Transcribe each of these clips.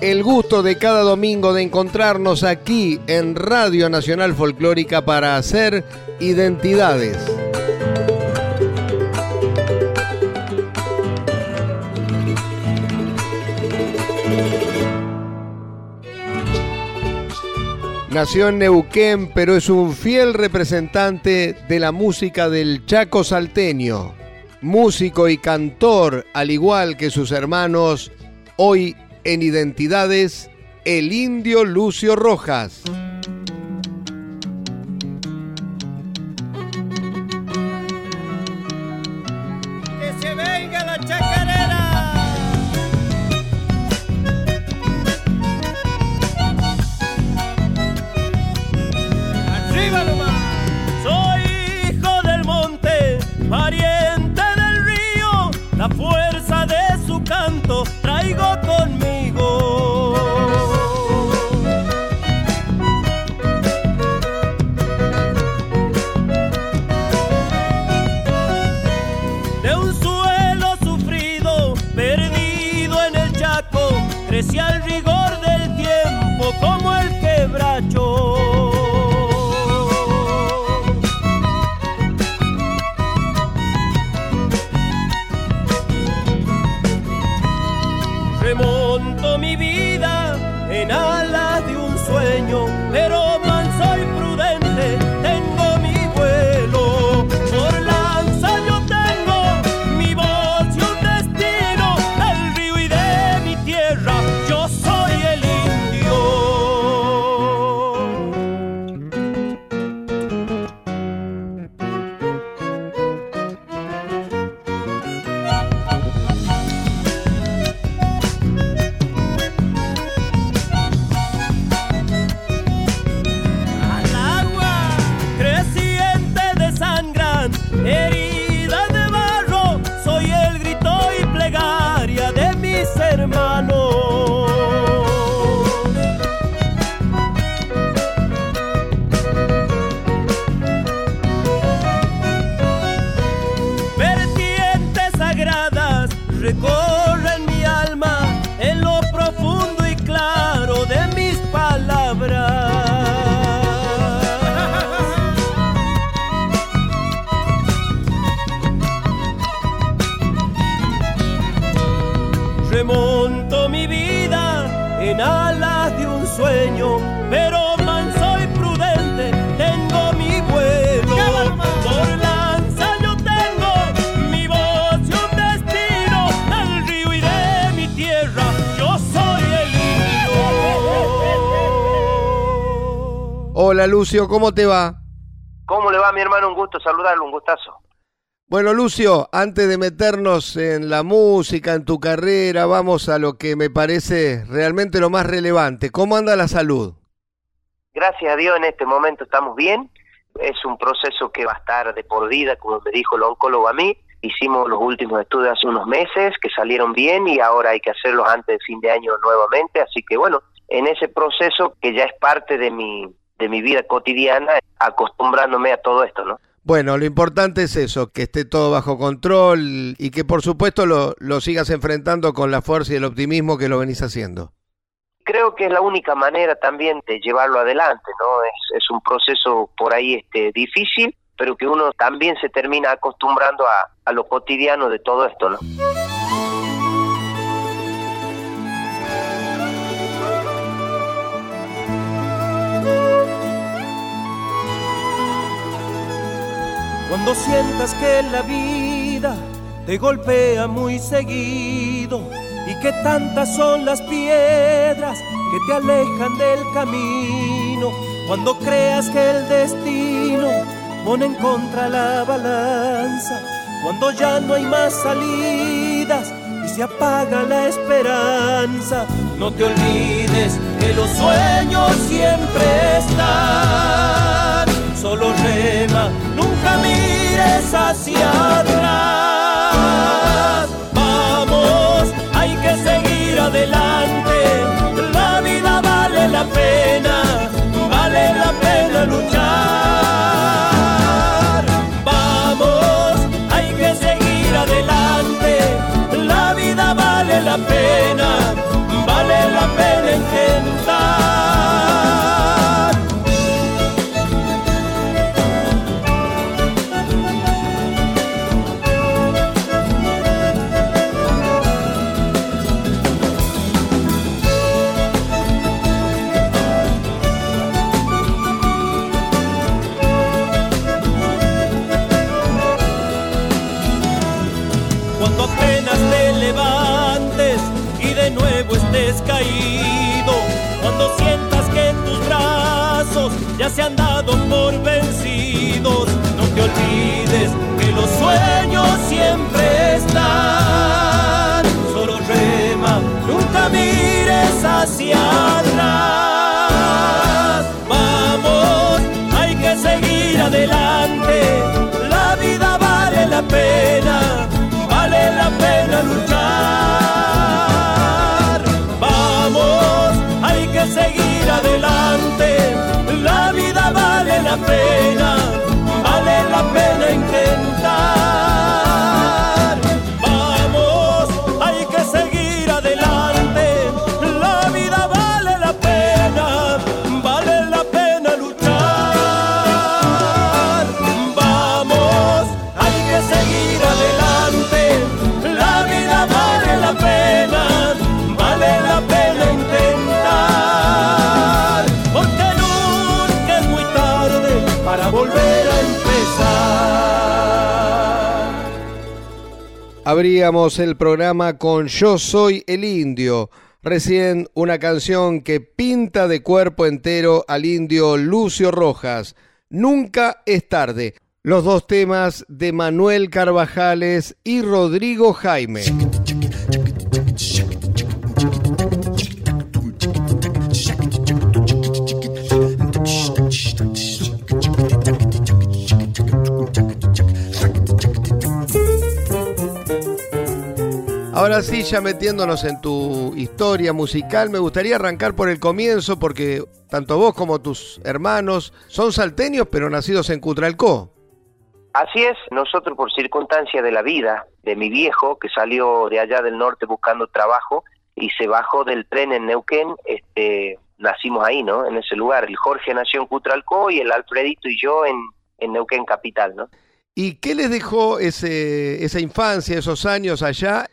El gusto de cada domingo de encontrarnos aquí en Radio Nacional Folclórica para hacer identidades. Nació en Neuquén, pero es un fiel representante de la música del Chaco salteño. Músico y cantor, al igual que sus hermanos Hoy en Identidades, el indio Lucio Rojas. Hola Lucio, ¿cómo te va? ¿Cómo le va mi hermano? Un gusto saludarlo, un gustazo. Bueno Lucio, antes de meternos en la música, en tu carrera, vamos a lo que me parece realmente lo más relevante. ¿Cómo anda la salud? Gracias a Dios en este momento estamos bien. Es un proceso que va a estar de por vida, como me dijo el oncólogo a mí. Hicimos los últimos estudios hace unos meses que salieron bien y ahora hay que hacerlos antes de fin de año nuevamente. Así que bueno, en ese proceso que ya es parte de mi, de mi vida cotidiana, acostumbrándome a todo esto, ¿no? Bueno, lo importante es eso, que esté todo bajo control y que por supuesto lo, lo sigas enfrentando con la fuerza y el optimismo que lo venís haciendo. Creo que es la única manera también de llevarlo adelante, ¿no? Es, es un proceso por ahí este, difícil, pero que uno también se termina acostumbrando a, a lo cotidiano de todo esto, ¿no? Cuando sientas que la vida te golpea muy seguido y que tantas son las piedras que te alejan del camino, cuando creas que el destino ponen contra la balanza, cuando ya no hay más salidas y se apaga la esperanza. No te olvides que los sueños siempre están. Solo rema, mires hacia atrás. La pena, Abríamos el programa con Yo Soy el Indio. Recién una canción que pinta de cuerpo entero al indio Lucio Rojas. Nunca es tarde. Los dos temas de Manuel Carvajales y Rodrigo Jaime. Ahora sí, ya metiéndonos en tu historia musical, me gustaría arrancar por el comienzo porque tanto vos como tus hermanos son salteños pero nacidos en Cutralcó. Así es, nosotros por circunstancia de la vida de mi viejo que salió de allá del norte buscando trabajo y se bajó del tren en Neuquén, este, nacimos ahí, ¿no? En ese lugar. El Jorge nació en Cutralcó y el Alfredito y yo en, en Neuquén capital, ¿no? ¿Y qué les dejó ese, esa infancia, esos años allá,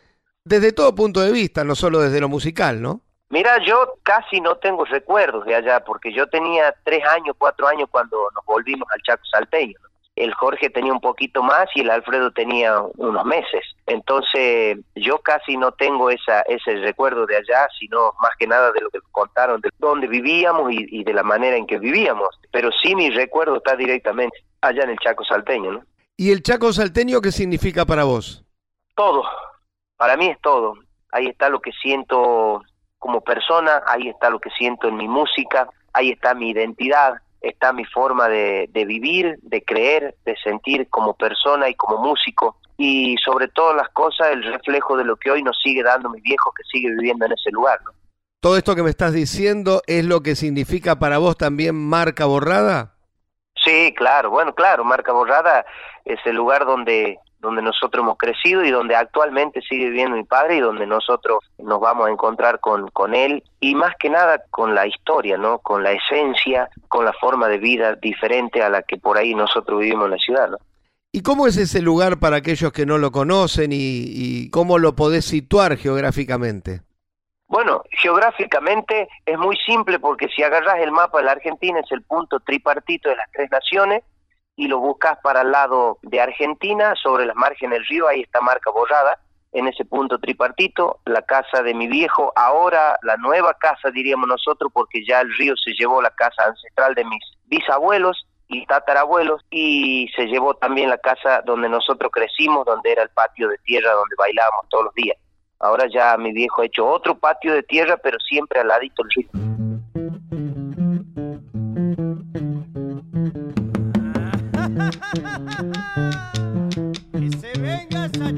desde todo punto de vista, no solo desde lo musical, ¿no? Mira, yo casi no tengo recuerdos de allá, porque yo tenía tres años, cuatro años cuando nos volvimos al Chaco Salteño. ¿no? El Jorge tenía un poquito más y el Alfredo tenía unos meses. Entonces, yo casi no tengo esa, ese recuerdo de allá, sino más que nada de lo que contaron, de dónde vivíamos y, y de la manera en que vivíamos. Pero sí mi recuerdo está directamente allá en el Chaco Salteño, ¿no? ¿Y el Chaco Salteño qué significa para vos? Todo, para mí es todo. Ahí está lo que siento como persona, ahí está lo que siento en mi música, ahí está mi identidad, está mi forma de, de, vivir, de creer, de sentir como persona y como músico. Y sobre todas las cosas, el reflejo de lo que hoy nos sigue dando mi viejo que sigue viviendo en ese lugar. ¿no? ¿Todo esto que me estás diciendo es lo que significa para vos también marca borrada? Sí, claro, bueno, claro, marca borrada es el lugar donde donde nosotros hemos crecido y donde actualmente sigue viviendo mi padre y donde nosotros nos vamos a encontrar con, con él y más que nada con la historia, ¿no? Con la esencia, con la forma de vida diferente a la que por ahí nosotros vivimos en la ciudad, ¿no? ¿Y cómo es ese lugar para aquellos que no lo conocen y, y cómo lo podés situar geográficamente? Bueno, geográficamente es muy simple porque si agarras el mapa de la Argentina es el punto tripartito de las tres naciones y lo buscas para el lado de Argentina, sobre las márgenes del río, ahí está marca borrada, en ese punto tripartito, la casa de mi viejo, ahora la nueva casa diríamos nosotros, porque ya el río se llevó la casa ancestral de mis bisabuelos, y tatarabuelos y se llevó también la casa donde nosotros crecimos, donde era el patio de tierra donde bailábamos todos los días. Ahora ya mi viejo ha hecho otro patio de tierra, pero siempre al ladito del río. Que se venga esa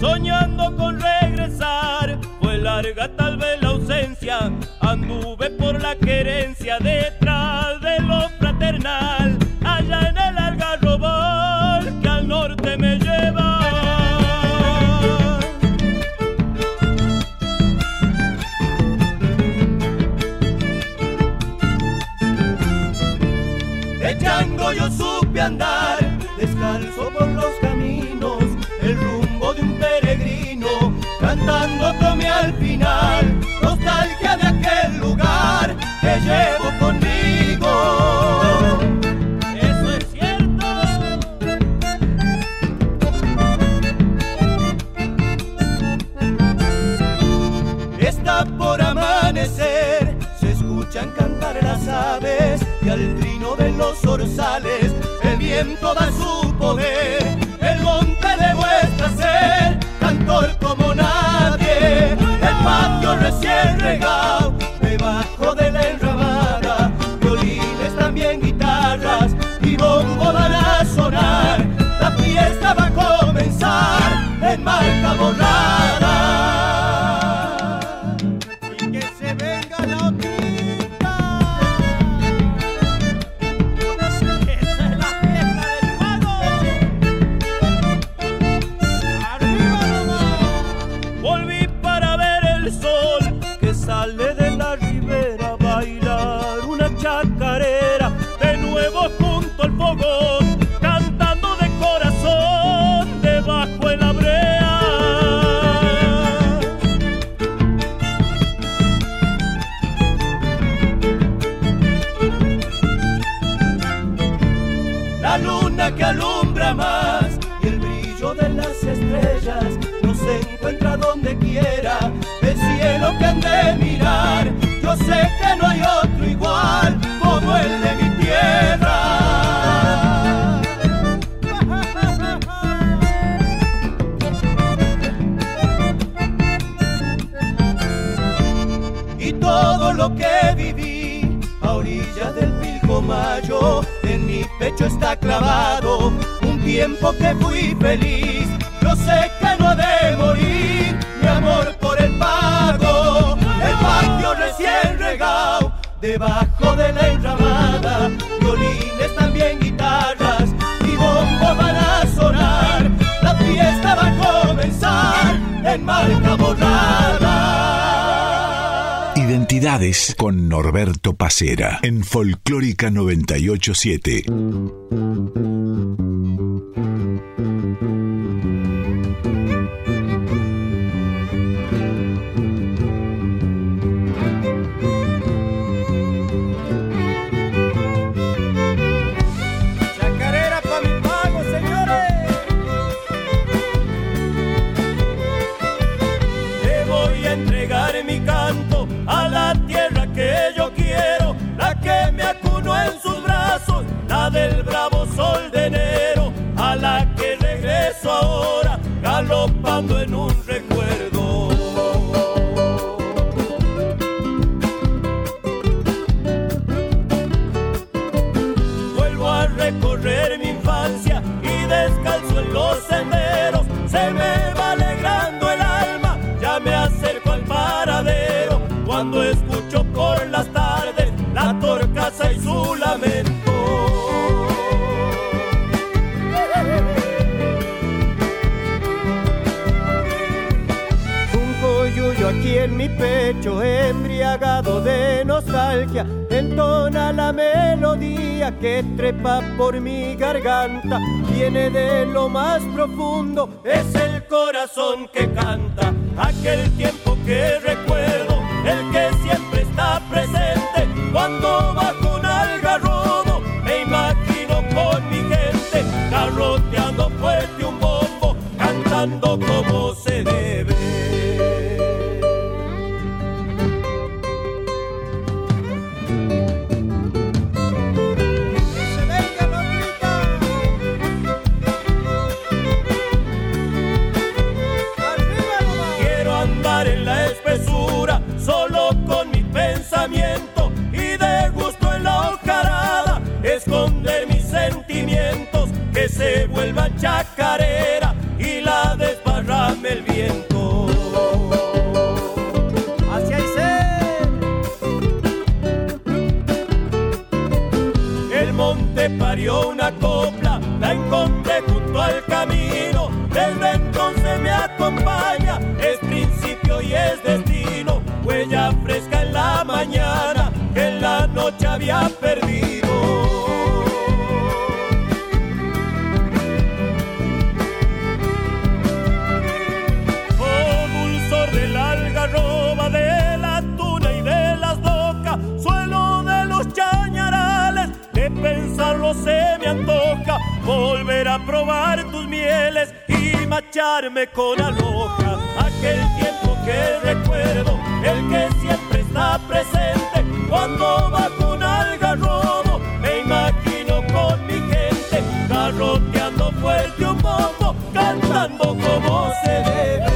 Soñando con regresar, fue larga tal vez la ausencia. Anduve por la querencia detrás llevo conmigo. Eso es cierto. Está por amanecer, se escuchan cantar las aves y al trino de los orzales el viento da su poder. El monte demuestra ser cantor como nadie, el patio recién regado marca borrada. Donde quiera el cielo que han de mirar. Yo sé que no hay otro igual como el de mi tierra. Y todo lo que viví a orilla del Pilcomayo en mi pecho está clavado un tiempo que fui feliz. Yo sé que no ha de morir recién regado debajo de la enramada violines también guitarras y bombo van a sonar la fiesta va a comenzar en marca borrada Identidades con Norberto Pacera en Folclórica 987. Entona la melodía que trepa por mi garganta. Viene de lo más profundo, es el corazón que canta. Aquel tiempo que recuerdo, el que siempre está presente. Cuando bajo un algarrobo, me imagino con mi gente, garroteando fuerte un bombo, cantando como se debe. Volver a probar tus mieles y macharme con aloja, aquel tiempo que recuerdo, el que siempre está presente, cuando bajo un algarrobo, me imagino con mi gente, garroteando fuerte un bombo, cantando como se debe.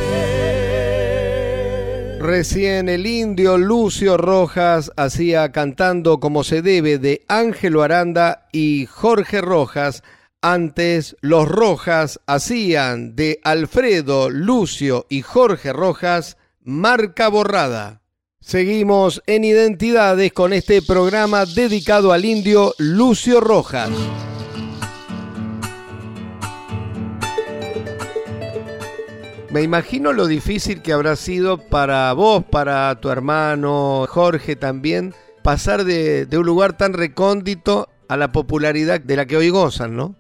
Recién el indio Lucio Rojas hacía cantando como se debe de Ángelo Aranda y Jorge Rojas. Antes los Rojas hacían de Alfredo, Lucio y Jorge Rojas marca borrada. Seguimos en Identidades con este programa dedicado al indio Lucio Rojas. Me imagino lo difícil que habrá sido para vos, para tu hermano Jorge también, pasar de, un lugar tan recóndito a la popularidad de la que hoy gozan, ¿no?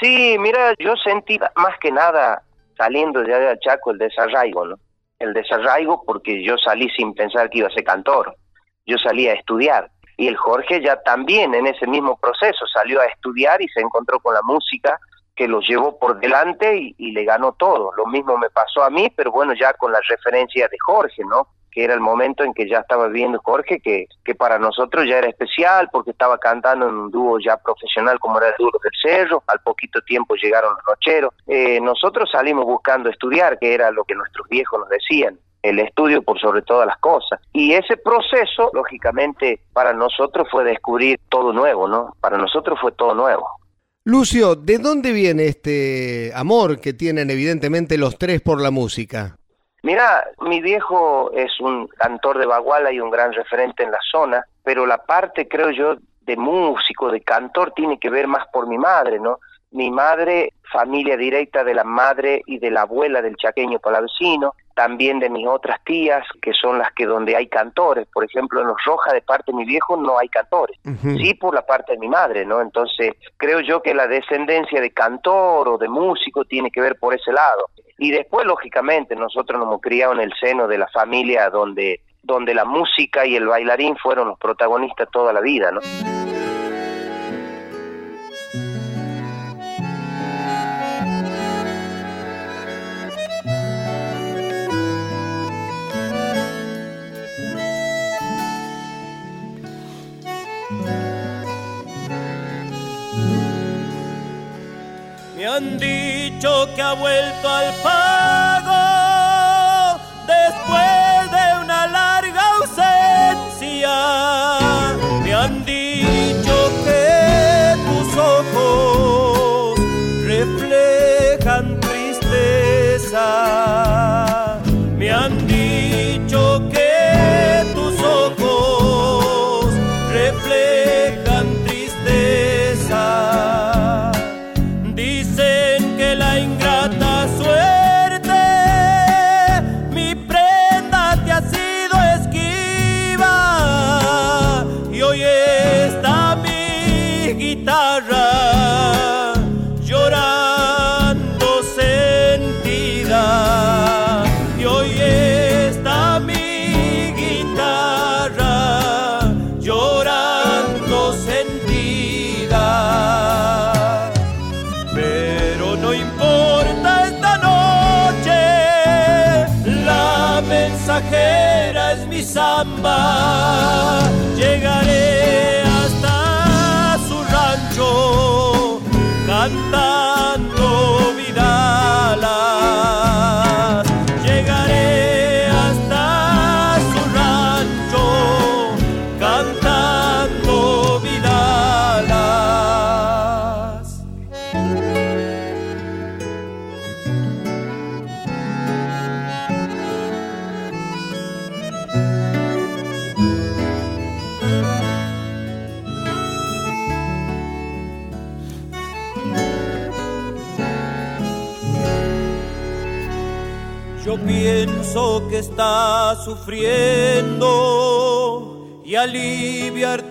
Sí, mira, yo sentí más que nada saliendo allá de Chaco el desarraigo, ¿no? El desarraigo porque yo salí sin pensar que iba a ser cantor. Yo salí a estudiar. Y el Jorge ya también en ese mismo proceso salió a estudiar y se encontró con la música que lo llevó por delante y, y le ganó todo. Lo mismo me pasó a mí, pero bueno, ya con la referencia de Jorge, ¿no? Que era el momento en que ya estaba viviendo Jorge, que, que para nosotros ya era especial porque estaba cantando en un dúo ya profesional como era el dúo del Cerro, al poquito tiempo llegaron los nocheros. Eh, nosotros salimos buscando estudiar, que era lo que nuestros viejos nos decían el estudio por sobre todas las cosas. Y ese proceso, lógicamente, para nosotros fue descubrir todo nuevo, ¿no? Para nosotros fue todo nuevo. Lucio, ¿de dónde viene este amor que tienen evidentemente los tres por la música? Mira, mi viejo es un cantor de baguala y un gran referente en la zona, pero la parte, creo yo, de músico, de cantor, tiene que ver más por mi madre, ¿no? Mi madre, familia directa de la madre y de la abuela del chaqueño palavecino, también de mis otras tías, que son las que donde hay cantores. Por ejemplo, en los Rojas, de parte de mi viejo, no hay cantores. Uh -huh. Sí, por la parte de mi madre, ¿no? Entonces, creo yo que la descendencia de cantor o de músico tiene que ver por ese lado. Y después, lógicamente, nosotros nos hemos criado en el seno de la familia donde, donde la música y el bailarín fueron los protagonistas toda la vida, ¿no? Han dicho que ha vuelto al pago guitarra sufriendo y aliviar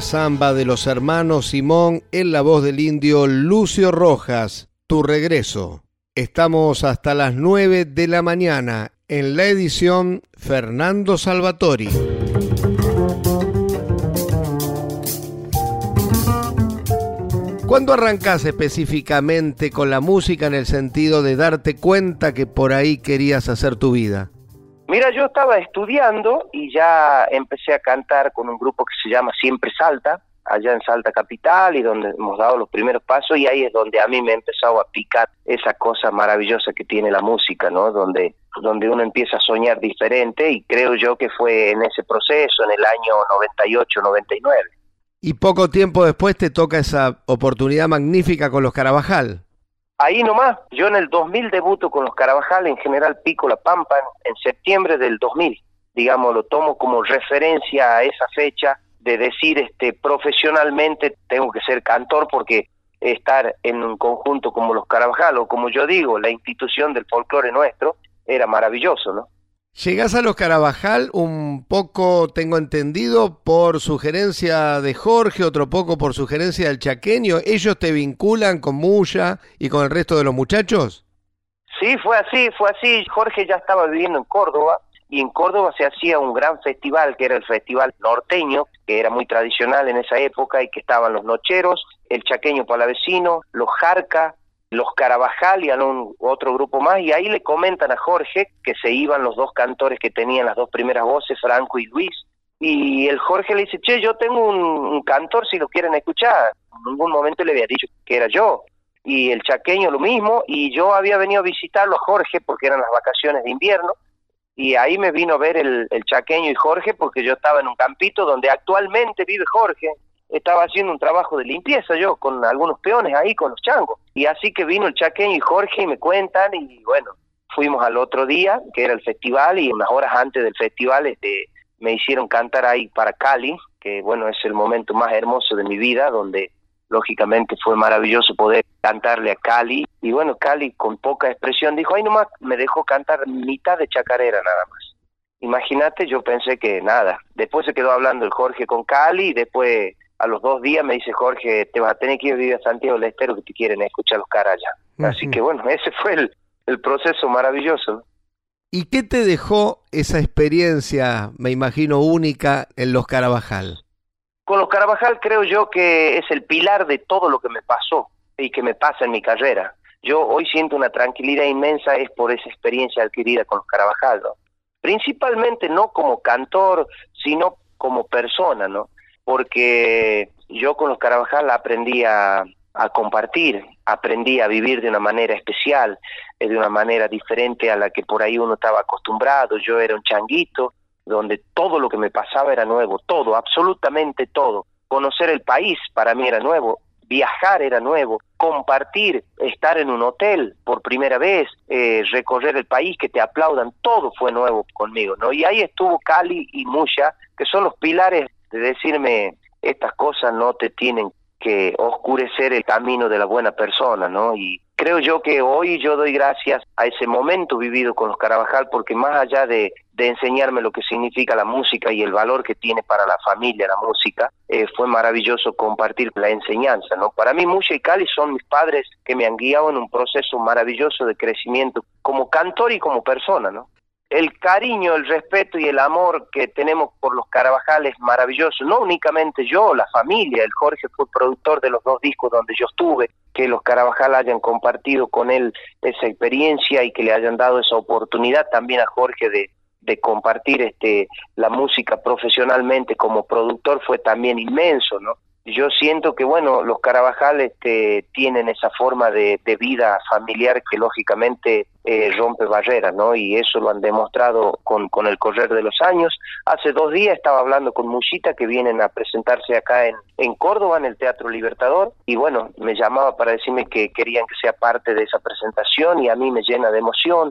Una samba de los hermanos Simón en la voz del indio Lucio Rojas, Tu regreso. Estamos hasta las 9 de la mañana en la edición Fernando Salvatori. ¿Cuándo arrancás específicamente con la música en el sentido de darte cuenta que por ahí querías hacer tu vida? Mira, yo estaba estudiando y ya empecé a cantar con un grupo que se llama Siempre Salta, allá en Salta Capital y donde hemos dado los primeros pasos y ahí es donde a mí me ha empezado a picar esa cosa maravillosa que tiene la música, ¿no? Donde, donde uno empieza a soñar diferente y creo yo que fue en ese proceso, en el año 98, 99. Y poco tiempo después te toca esa oportunidad magnífica con los Carabajal. Ahí nomás, yo en el 2000 debuto con los Carabajal, en general pico la Pampa, en, septiembre del 2000. Digamos, lo tomo como referencia a esa fecha de decir, este, profesionalmente tengo que ser cantor porque estar en un conjunto como los Carabajal, o como yo digo, la institución del folclore nuestro, era maravilloso, ¿no? Llegás a los Carabajal un poco, tengo entendido, por sugerencia de Jorge, otro poco por sugerencia del chaqueño. ¿Ellos te vinculan con Muya y con el resto de los muchachos? Sí, fue así, fue así. Jorge ya estaba viviendo en Córdoba y en Córdoba se hacía un gran festival que era el Festival Norteño, que era muy tradicional en esa época y que estaban los nocheros, el chaqueño palavecino, los jarca, los Carabajal y algún otro grupo más, y ahí le comentan a Jorge que se iban los dos cantores que tenían las dos primeras voces, Franco y Luis, y el Jorge le dice, che, yo tengo un, un cantor si lo quieren escuchar. En ningún momento le había dicho que era yo. Y el chaqueño lo mismo, y yo había venido a visitarlo a Jorge porque eran las vacaciones de invierno, y ahí me vino a ver el chaqueño y Jorge porque yo estaba en un campito donde actualmente vive Jorge, estaba haciendo un trabajo de limpieza yo con algunos peones ahí, con los changos. Y así que vino el chaqueño y Jorge y me cuentan y bueno, fuimos al otro día, que era el festival, y unas horas antes del festival este, me hicieron cantar ahí para Cali, que bueno, es el momento más hermoso de mi vida, donde lógicamente fue maravilloso poder cantarle a Cali. Y bueno, Cali con poca expresión dijo, ay nomás me dejó cantar mitad de chacarera nada más. Imagínate, yo pensé que nada. Después se quedó hablando el Jorge con Cali y después a los dos días me dice Jorge, te vas a tener que ir a vivir a Santiago del Estero que te quieren escuchar los caras allá. Así que bueno, ese fue el, el proceso maravilloso. ¿Y qué te dejó esa experiencia, me imagino, única en los Carabajal? Con los Carabajal creo yo que es el pilar de todo lo que me pasó y que me pasa en mi carrera. Yo hoy siento una tranquilidad inmensa es por esa experiencia adquirida con los Carabajal, Principalmente no como cantor, sino como persona, ¿no? Porque yo con los Carabajal aprendí a, compartir, aprendí a vivir de una manera especial, eh, de una manera diferente a la que por ahí uno estaba acostumbrado. Yo era un changuito donde todo lo que me pasaba era nuevo, todo, absolutamente todo. Conocer el país para mí era nuevo, viajar era nuevo, compartir, estar en un hotel por primera vez, eh, recorrer el país, que te aplaudan, todo fue nuevo conmigo, ¿no? Y ahí estuvo Cali y Musha, que son los pilares de decirme, estas cosas no te tienen que oscurecer el camino de la buena persona, ¿no? Y creo yo que hoy yo doy gracias a ese momento vivido con los Carabajal, porque más allá de, enseñarme lo que significa la música y el valor que tiene para la familia la música, eh, fue maravilloso compartir la enseñanza, ¿no? Para mí Musha y Cali son mis padres que me han guiado en un proceso maravilloso de crecimiento como cantor y como persona, ¿no? El cariño, el respeto y el amor que tenemos por los Carabajales es maravilloso. No únicamente yo, la familia, el Jorge fue productor de los dos discos donde yo estuve, que los Carabajal hayan compartido con él esa experiencia y que le hayan dado esa oportunidad también a Jorge de, de compartir este la música profesionalmente como productor fue también inmenso, ¿no? Yo siento que bueno los Carabajal este, tienen esa forma de, vida familiar que lógicamente eh, rompe barreras no y eso lo han demostrado con, con el correr de los años. Hace dos días estaba hablando con Muchita que vienen a presentarse acá en, en Córdoba en el Teatro Libertador y bueno me llamaba para decirme que querían que sea parte de esa presentación y a mí me llena de emoción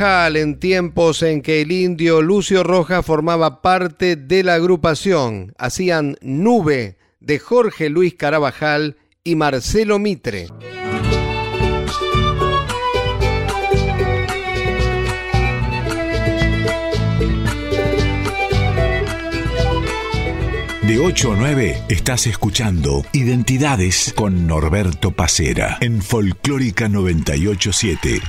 En tiempos en que el indio Lucio Rojas formaba parte de la agrupación. Hacían Nube de Jorge Luis Carabajal y Marcelo Mitre. De 8 a 9 estás escuchando Identidades con Norberto Pacera en Folclórica 987.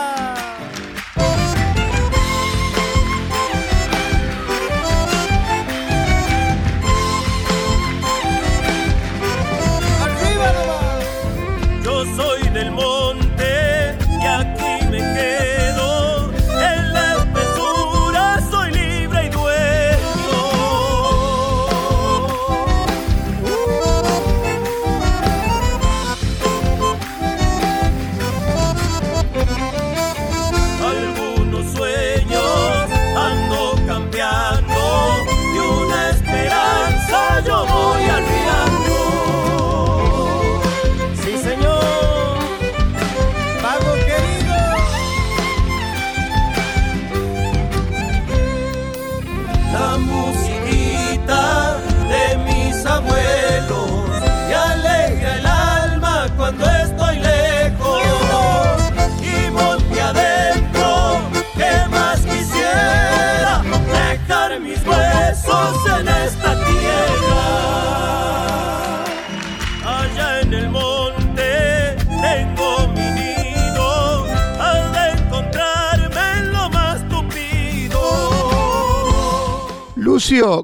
Olá!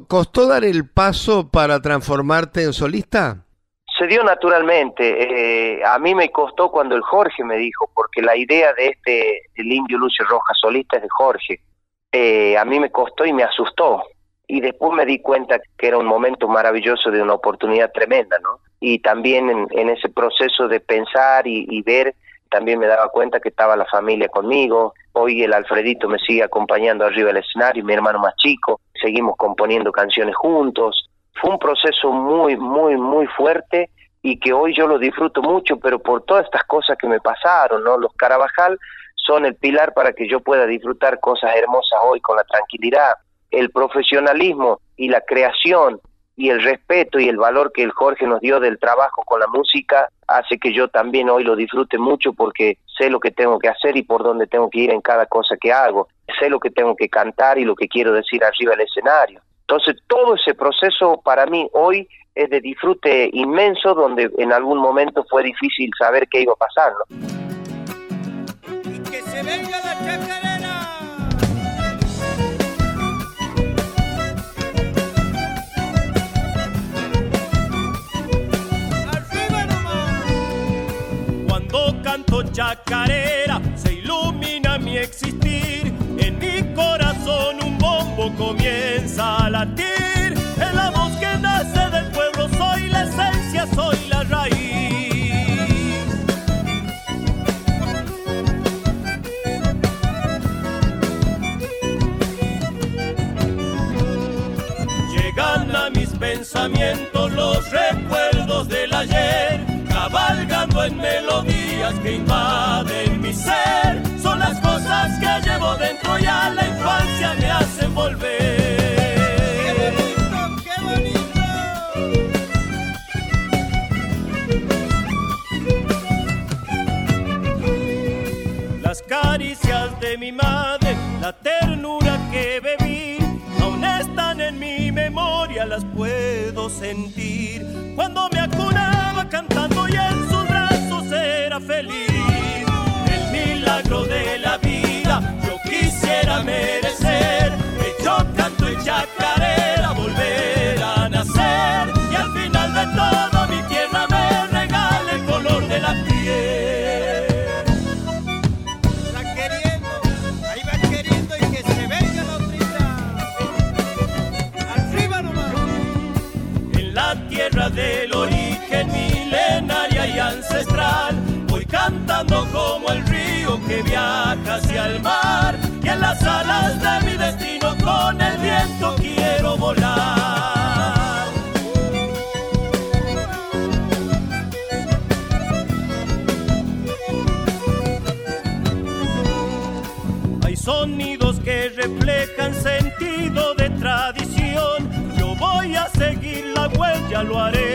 ¿Costó dar el paso para transformarte en solista? Se dio naturalmente. Eh, a mí me costó cuando el Jorge me dijo, porque la idea de este, el indio Lucio Rojas solista es de Jorge. Eh, a mí me costó y me asustó. Y después me di cuenta que era un momento maravilloso de una oportunidad tremenda, ¿no? Y también en, ese proceso de pensar y, y ver también me daba cuenta que estaba la familia conmigo. Hoy el Alfredito me sigue acompañando arriba del escenario, mi hermano más chico. Seguimos componiendo canciones juntos. Fue un proceso muy, muy, muy fuerte y que hoy yo lo disfruto mucho, pero por todas estas cosas que me pasaron, ¿no? Los Carabajal son el pilar para que yo pueda disfrutar cosas hermosas hoy con la tranquilidad. El profesionalismo y la creación y el respeto y el valor que el Jorge nos dio del trabajo con la música hace que yo también hoy lo disfrute mucho porque sé lo que tengo que hacer y por dónde tengo que ir en cada cosa que hago, sé lo que tengo que cantar y lo que quiero decir arriba del escenario. Entonces todo ese proceso para mí hoy es de disfrute inmenso donde en algún momento fue difícil saber qué iba a pasar. Y que se venga la canto chacarera se ilumina mi existir. En mi corazón un bombo comienza a latir. En la voz que nace del pueblo soy la esencia, soy la raíz. Llegan a mis pensamientos, los recuerdos del ayer, cabalgando en medio que invaden mi ser. Son las cosas que llevo dentro y a la infancia me hacen volver. ¡Qué bonito, qué bonito! Las caricias de mi madre, la ternura que bebí, aún están en mi memoria, las puedo sentir. Cuando me acunaba cantando y feliz. El milagro de la vida yo quisiera merecer. Que viaja hacia el mar. Y en las alas de mi destino con el viento quiero volar. Hay sonidos que reflejan sentido de tradición. Yo voy a seguir la huella, lo haré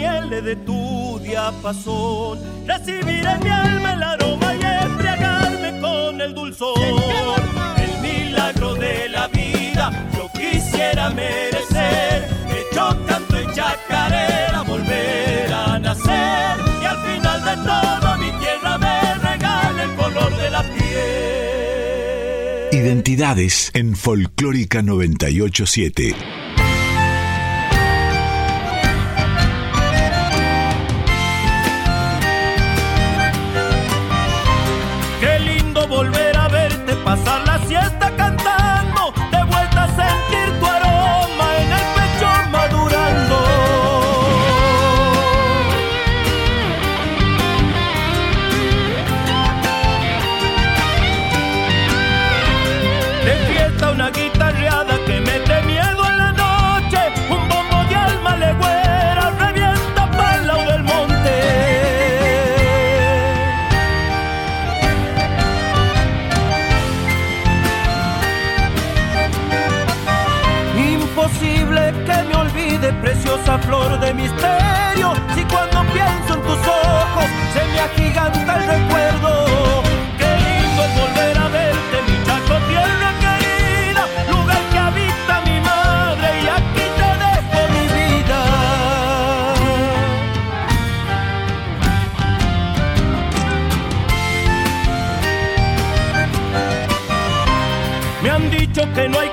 mieles de tu diapasón. Recibir en mi alma el aroma y embriagarme con el dulzor. El milagro de la vida yo quisiera merecer. Hecho canto y chacarera, volver a nacer. Y al final de todo mi tierra me regala el color de la piel. Identidades en Folclórica 987. Flor de misterio. Si cuando pienso en tus ojos se me agiganta el recuerdo. Qué lindo volver a verte, mi chaco, tierra querida. Lugar que habita mi madre y aquí te dejo mi vida. Me han dicho que no hay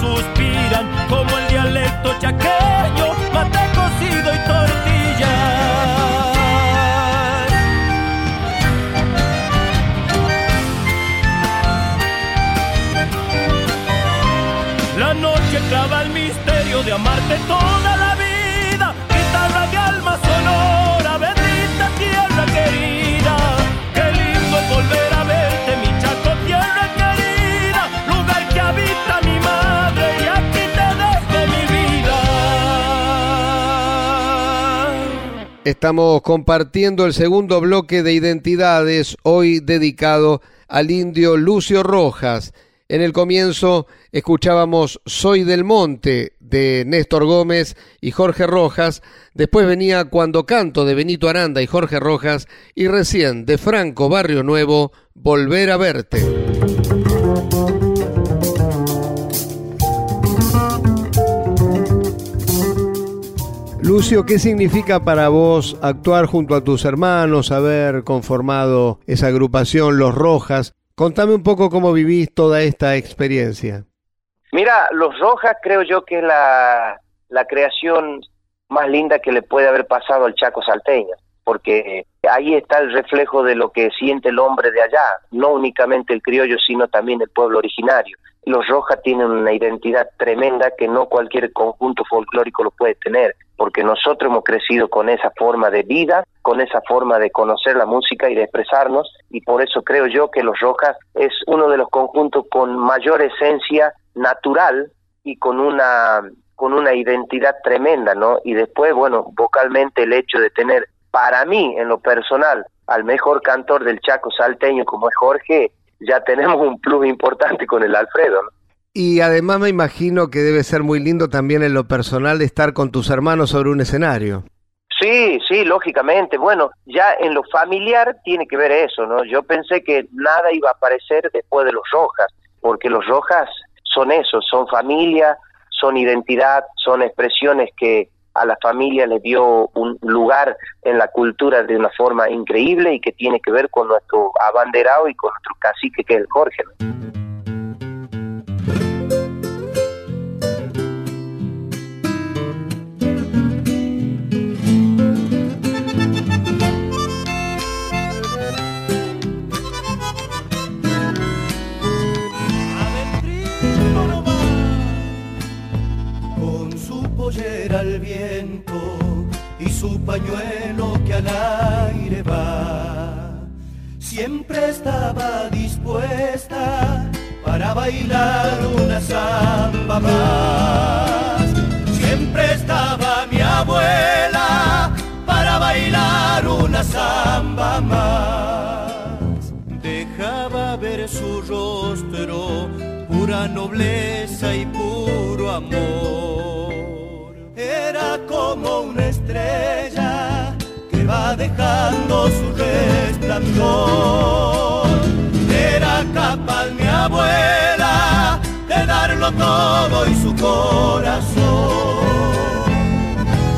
suspiran como el dialecto chaqueño, mate cocido y tortillas. La noche clava el misterio de amarte toda la Estamos compartiendo el segundo bloque de identidades, hoy dedicado al indio Lucio Rojas. En el comienzo escuchábamos Soy del Monte de Néstor Gómez y Jorge Rojas, después venía Cuando Canto de Benito Aranda y Jorge Rojas, y recién de Franco Barrio Nuevo, Volver a Verte. Lucio, ¿qué significa para vos actuar junto a tus hermanos, haber conformado esa agrupación Los Rojas? Contame un poco cómo vivís toda esta experiencia. Mira, Los Rojas creo yo que es la, la creación más linda que le puede haber pasado al Chaco salteño, porque ahí está el reflejo de lo que siente el hombre de allá, no únicamente el criollo, sino también el pueblo originario. Los Rojas tienen una identidad tremenda que no cualquier conjunto folclórico lo puede tener, porque nosotros hemos crecido con esa forma de vida, con esa forma de conocer la música y de expresarnos, y por eso creo yo que Los Rojas es uno de los conjuntos con mayor esencia natural y con una con una identidad tremenda, ¿no? Y después, bueno, vocalmente el hecho de tener, para mí, en lo personal, al mejor cantor del Chaco salteño como es Jorge, ya tenemos un plus importante con el Alfredo, ¿no? Y además me imagino que debe ser muy lindo también en lo personal de estar con tus hermanos sobre un escenario. Sí, sí, lógicamente. Bueno, ya en lo familiar tiene que ver eso, ¿no? Yo pensé que nada iba a aparecer después de los Rojas, porque los Rojas son eso, son familia, son identidad, son expresiones que a la familia le dio un lugar en la cultura de una forma increíble y que tiene que ver con nuestro abanderado y con nuestro cacique que es el Jorge. Pollera al viento y su pañuelo que al aire va. Siempre estaba dispuesta para bailar una samba más. Siempre estaba mi abuela para bailar una samba más. Dejaba ver su rostro, pura nobleza y puro amor. Era como una estrella que va dejando su resplandor. Era capaz mi abuela de darlo todo y su corazón.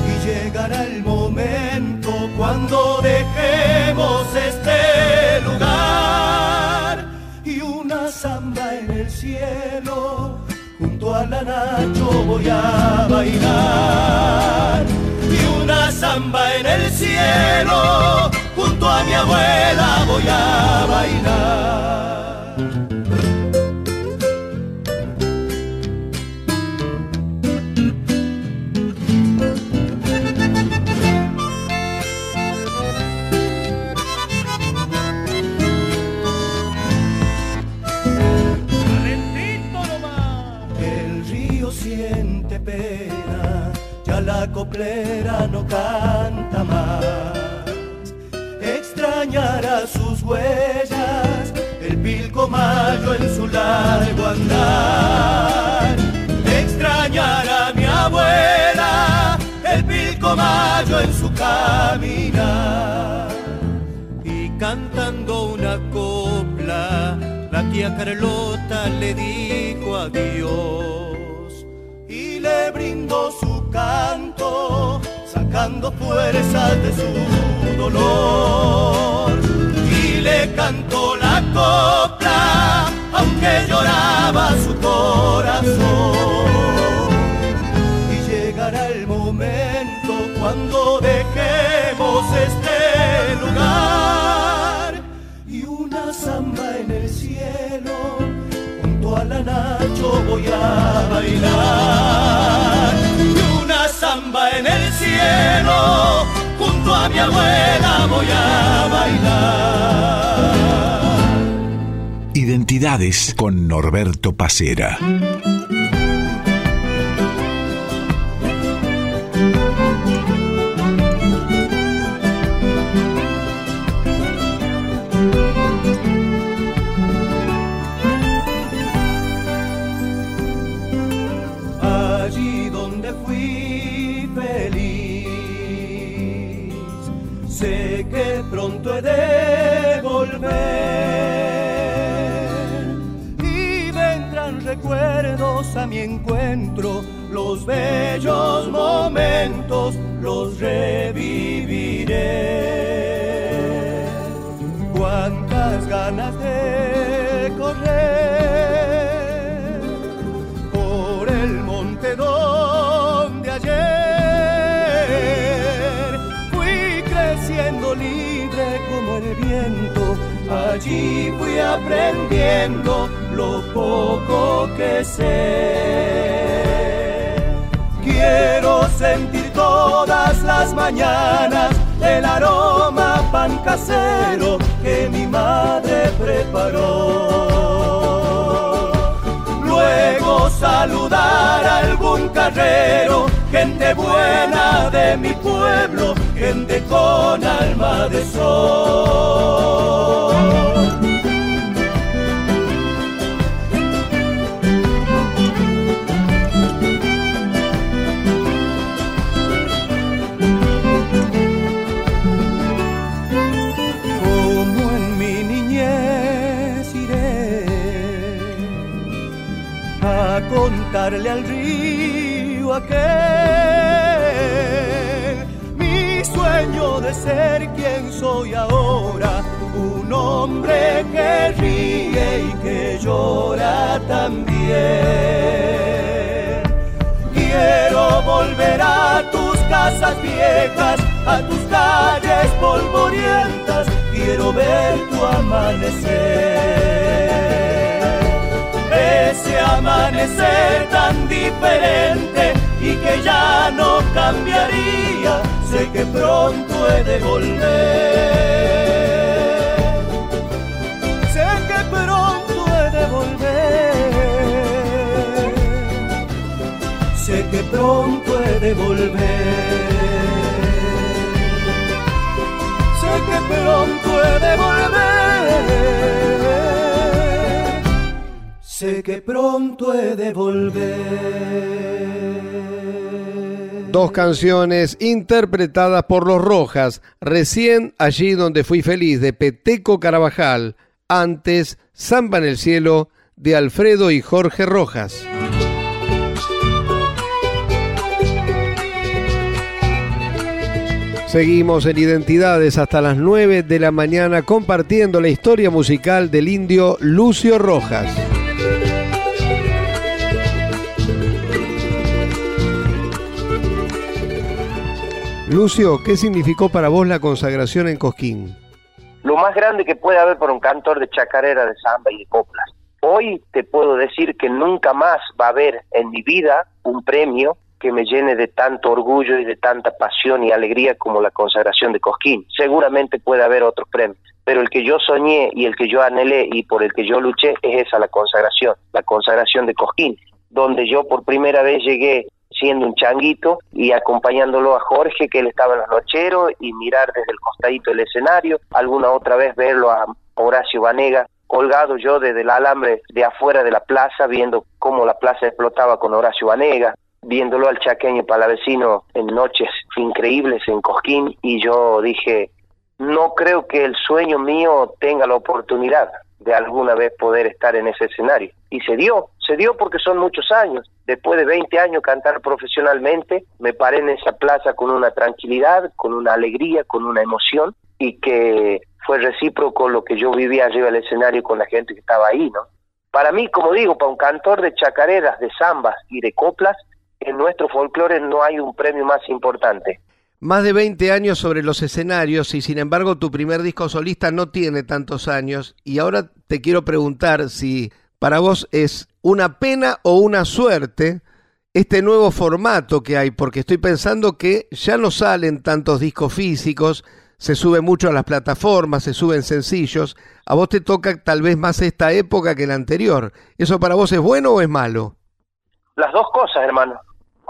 Y llegará el momento cuando dejemos este lugar y una samba en el cielo junto a la Nacho voy a bailar y una samba en el cielo junto a mi abuela voy a bailar. No canta más. Extrañará sus huellas, el pilcomayo en su largo andar. Extrañará mi abuela, el pilcomayo en su caminar. Y cantando una copla, la tía Carlota le dijo adiós y le brindó su canto, sacando fuerzas de su dolor. Y le cantó la copla, aunque lloraba su corazón. Y llegará el momento cuando dejemos este lugar y una samba en el cielo junto a la Nacho voy a bailar en el cielo junto a mi abuela voy a bailar Identidades con Norberto Pacera. Lo poco que sé. Quiero sentir todas las mañanas el aroma pan casero que mi madre preparó. Luego saludar a algún carrero, gente buena de mi pueblo, gente con alma de sol. Contarle al río aquel. Mi sueño de ser quien soy ahora, un hombre que ríe y que llora también. Quiero volver a tus casas viejas, a tus calles polvorientas, quiero ver tu amanecer ese amanecer tan diferente y que ya no cambiaría, sé que pronto he de volver. Sé que pronto he de volver. Sé que pronto he de volver. Sé que pronto he de volver sé que pronto he de volver. Dos canciones interpretadas por los Rojas, recién allí donde fui feliz de Peteco Carabajal, antes Samba en el cielo de Alfredo y Jorge Rojas. Seguimos en Identidades hasta las 9 de la mañana compartiendo la historia musical del indio Lucio Rojas. Lucio, ¿qué significó para vos la consagración en Cosquín? Lo más grande que puede haber por un cantor de chacarera, de samba y de coplas. Hoy te puedo decir que nunca más va a haber en mi vida un premio que me llene de tanto orgullo y de tanta pasión y alegría como la consagración de Cosquín. Seguramente puede haber otros premios, pero el que yo soñé y el que yo anhelé y por el que yo luché es esa la consagración, la consagración de Cosquín, donde yo por primera vez llegué siendo un changuito y acompañándolo a Jorge, que él estaba en los nocheros, y mirar desde el costadito del escenario, alguna otra vez verlo a Horacio Vanega colgado yo desde el alambre de afuera de la plaza, viendo cómo la plaza explotaba con Horacio Vanega, viéndolo al chaqueño palavecino en noches increíbles en Cosquín, y yo dije, no creo que el sueño mío tenga la oportunidad de alguna vez poder estar en ese escenario. Y se dio, se dio porque son muchos años. Después de 20 años cantar profesionalmente, me paré en esa plaza con una tranquilidad, con una alegría, con una emoción y que fue recíproco lo que yo vivía arriba del escenario con la gente que estaba ahí, ¿no? Para mí, como digo, para un cantor de chacareras, de zambas y de coplas, en nuestro folclore no hay un premio más importante. Más de 20 años sobre los escenarios y sin embargo tu primer disco solista no tiene tantos años y ahora te quiero preguntar si para vos es una pena o una suerte este nuevo formato que hay, porque estoy pensando que ya no salen tantos discos físicos, se sube mucho a las plataformas, se suben sencillos, a vos te toca tal vez más esta época que la anterior. ¿Eso para vos es bueno o es malo? Las dos cosas, hermano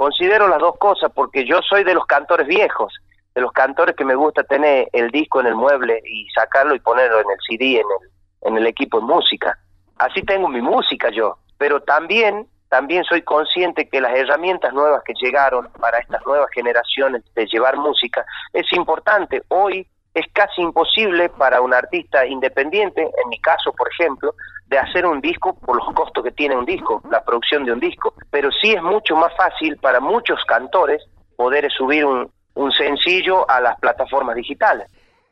considero las dos cosas porque yo soy de los cantores viejos, de los cantores que me gusta tener el disco en el mueble y sacarlo y ponerlo en el CD, en el, en el equipo de música. Así tengo mi música yo, pero también también soy consciente que las herramientas nuevas que llegaron para estas nuevas generaciones de llevar música es importante. Hoy es casi imposible para un artista independiente, en mi caso, por ejemplo, de hacer un disco por los costos que tiene un disco, la producción de un disco. Pero sí es mucho más fácil para muchos cantores poder subir un, sencillo a las plataformas digitales.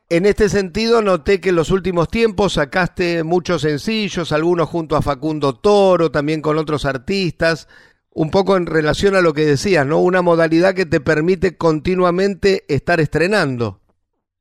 En este sentido, noté que en los últimos tiempos sacaste muchos sencillos, algunos junto a Facundo Toro, también con otros artistas, un poco en relación a lo que decías, ¿no? Una modalidad que te permite continuamente estar estrenando.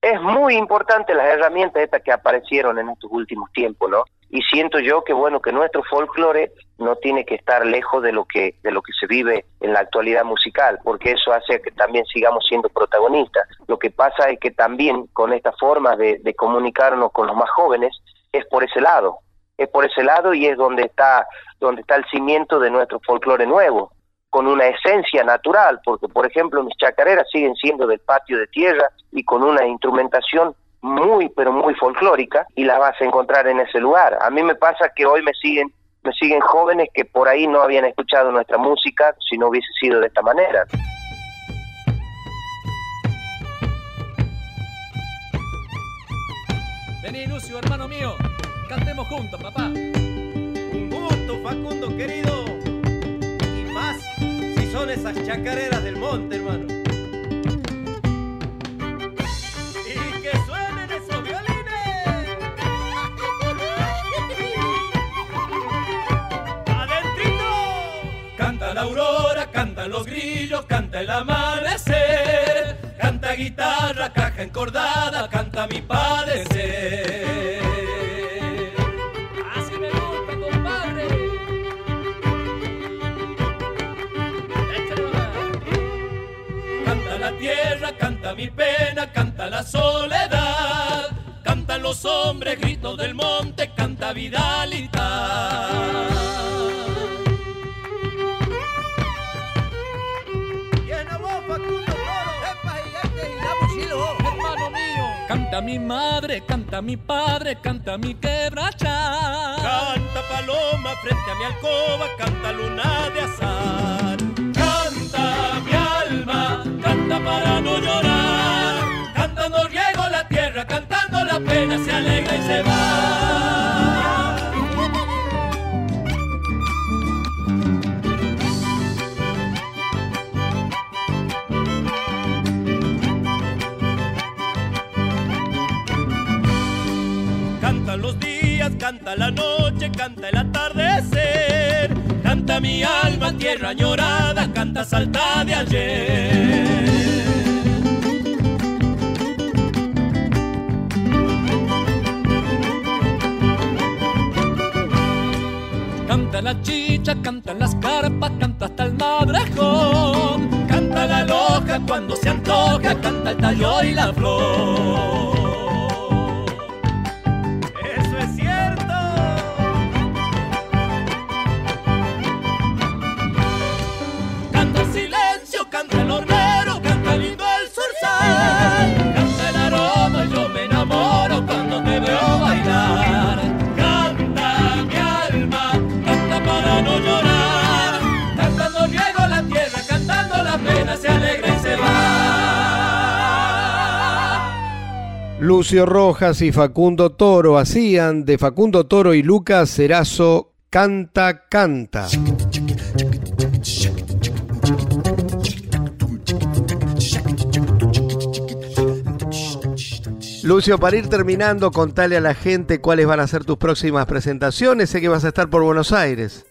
Es muy importante las herramientas estas que aparecieron en estos últimos tiempos, ¿no? y siento yo que bueno que nuestro folclore no tiene que estar lejos de lo que de lo que se vive en la actualidad musical porque eso hace que también sigamos siendo protagonistas lo que pasa es que también con esta forma de, de comunicarnos con los más jóvenes es por ese lado es por ese lado y es donde está donde está el cimiento de nuestro folclore nuevo con una esencia natural porque por ejemplo mis chacareras siguen siendo del patio de tierra y con una instrumentación muy, pero muy folclórica y la vas a encontrar en ese lugar. A mí me pasa que hoy me siguen me siguen jóvenes que por ahí no habían escuchado nuestra música si no hubiese sido de esta manera. Vení, Lucio, hermano mío. Cantemos juntos, papá. Un gusto, Facundo querido. Son esas chacareras del monte, hermano. Y que suenen esos violines. Canta la aurora, cantan los grillos, canta el amanecer. Canta guitarra, caja encordada, canta mi padecer. Mi pena, canta la soledad. Cantan los hombres, gritos del monte, canta Vidalita. Canta mi madre, canta mi padre, canta mi quebracha. Canta paloma frente a mi alcoba, canta luna de azar. Canta mi alma, canta para no llorar. Cantando riego la tierra, cantando la pena se alegra y se va. Canta los días, canta la noche, canta el atardecer. Canta mi alma, tierra añorada, canta salta de ayer. Canta la chicha, cantan las carpas, canta hasta el madrejón. Canta la loja cuando se antoja, canta el tallo y la flor. Lucio Rojas y Facundo Toro hacían de Facundo Toro y Lucas Cerazo Canta Canta. Lucio, para ir terminando, contale a la gente cuáles van a ser tus próximas presentaciones. Sé que vas a estar por Buenos Aires.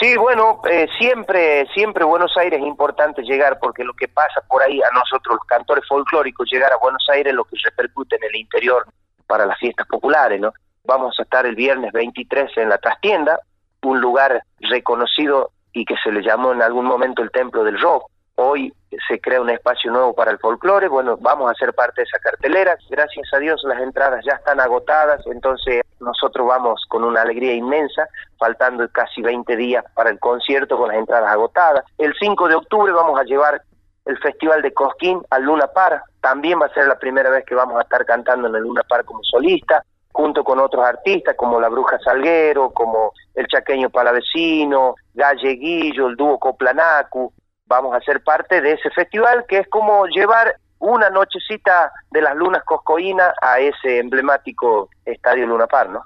Sí, bueno, eh, siempre, siempre Buenos Aires es importante llegar porque lo que pasa por ahí a nosotros los cantores folclóricos llegar a Buenos Aires lo que repercute en el interior para las fiestas populares, ¿no? Vamos a estar el viernes 23 en la trastienda, un lugar reconocido y que se le llamó en algún momento el templo del rock. Hoy se crea un espacio nuevo para el folclore, bueno, vamos a ser parte de esa cartelera. Gracias a Dios las entradas ya están agotadas, entonces nosotros vamos con una alegría inmensa, faltando casi 20 días para el concierto con las entradas agotadas. El 5 de octubre vamos a llevar el Festival de Cosquín al Luna Par, también va a ser la primera vez que vamos a estar cantando en el Luna Par como solista, junto con otros artistas como La Bruja Salguero, como El Chaqueño Palavecino, Galleguillo, el dúo Coplanacu, vamos a ser parte de ese festival que es como llevar una nochecita de las lunas coscoína a ese emblemático estadio Luna Par, ¿no?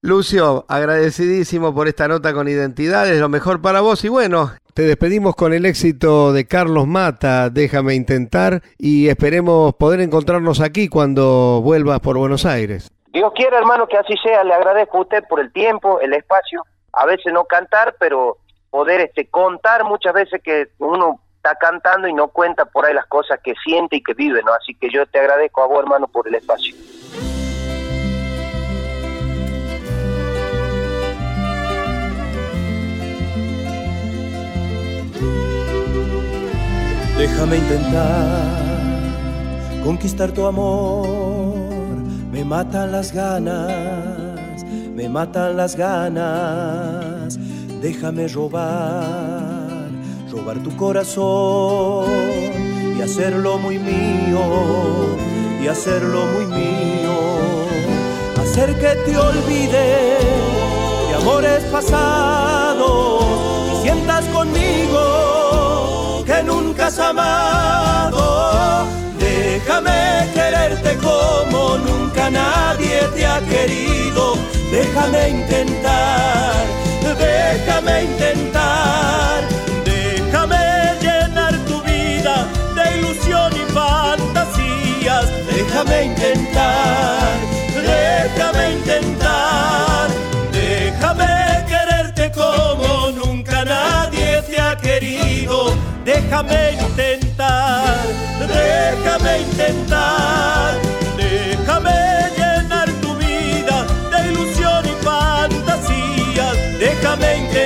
Lucio, agradecidísimo por esta nota con identidades, lo mejor para vos y bueno, te despedimos con el éxito de Carlos Mata, déjame intentar y esperemos poder encontrarnos aquí cuando vuelvas por Buenos Aires. Dios quiera, hermano, que así sea. Le agradezco a usted por el tiempo, el espacio. A veces no cantar, pero poder este contar muchas veces que uno está cantando y no cuenta por ahí las cosas que siente y que vive, ¿no? Así que yo te agradezco a vos, hermano, por el espacio. Déjame intentar conquistar tu amor. Me matan las ganas, me matan las ganas. Déjame robar, robar tu corazón y hacerlo muy mío, y hacerlo muy mío. Hacer que te olvides de amores pasados y sientas conmigo que nunca has amado. Déjame quererte como nunca nadie te ha querido. Déjame intentar, déjame intentar. Déjame llenar tu vida de ilusión y fantasías. Déjame intentar, déjame intentar. Déjame quererte como nunca nadie te ha querido déjame intentar, déjame intentar únicamente